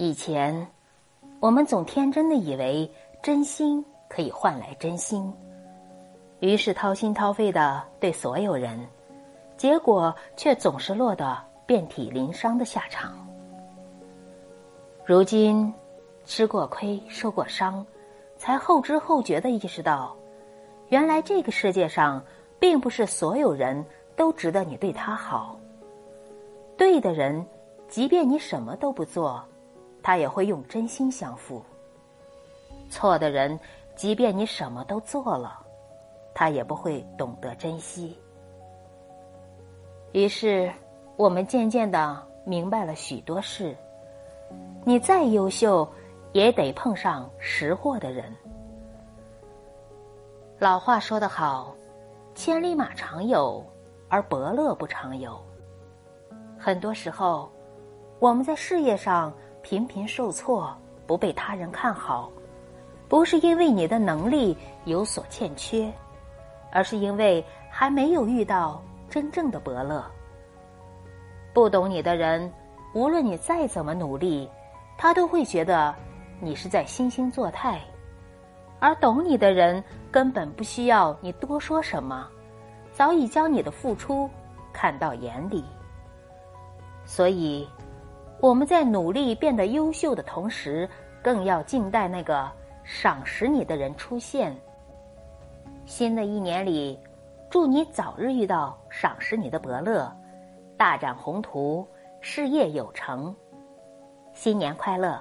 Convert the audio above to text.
以前，我们总天真的以为真心可以换来真心，于是掏心掏肺的对所有人，结果却总是落得遍体鳞伤的下场。如今，吃过亏，受过伤，才后知后觉的意识到，原来这个世界上，并不是所有人都值得你对他好。对的人，即便你什么都不做。他也会用真心相付。错的人，即便你什么都做了，他也不会懂得珍惜。于是，我们渐渐的明白了许多事：你再优秀，也得碰上识货的人。老话说得好：“千里马常有，而伯乐不常有。”很多时候，我们在事业上。频频受挫，不被他人看好，不是因为你的能力有所欠缺，而是因为还没有遇到真正的伯乐。不懂你的人，无论你再怎么努力，他都会觉得你是在惺惺作态；而懂你的人，根本不需要你多说什么，早已将你的付出看到眼里。所以。我们在努力变得优秀的同时，更要静待那个赏识你的人出现。新的一年里，祝你早日遇到赏识你的伯乐，大展宏图，事业有成。新年快乐！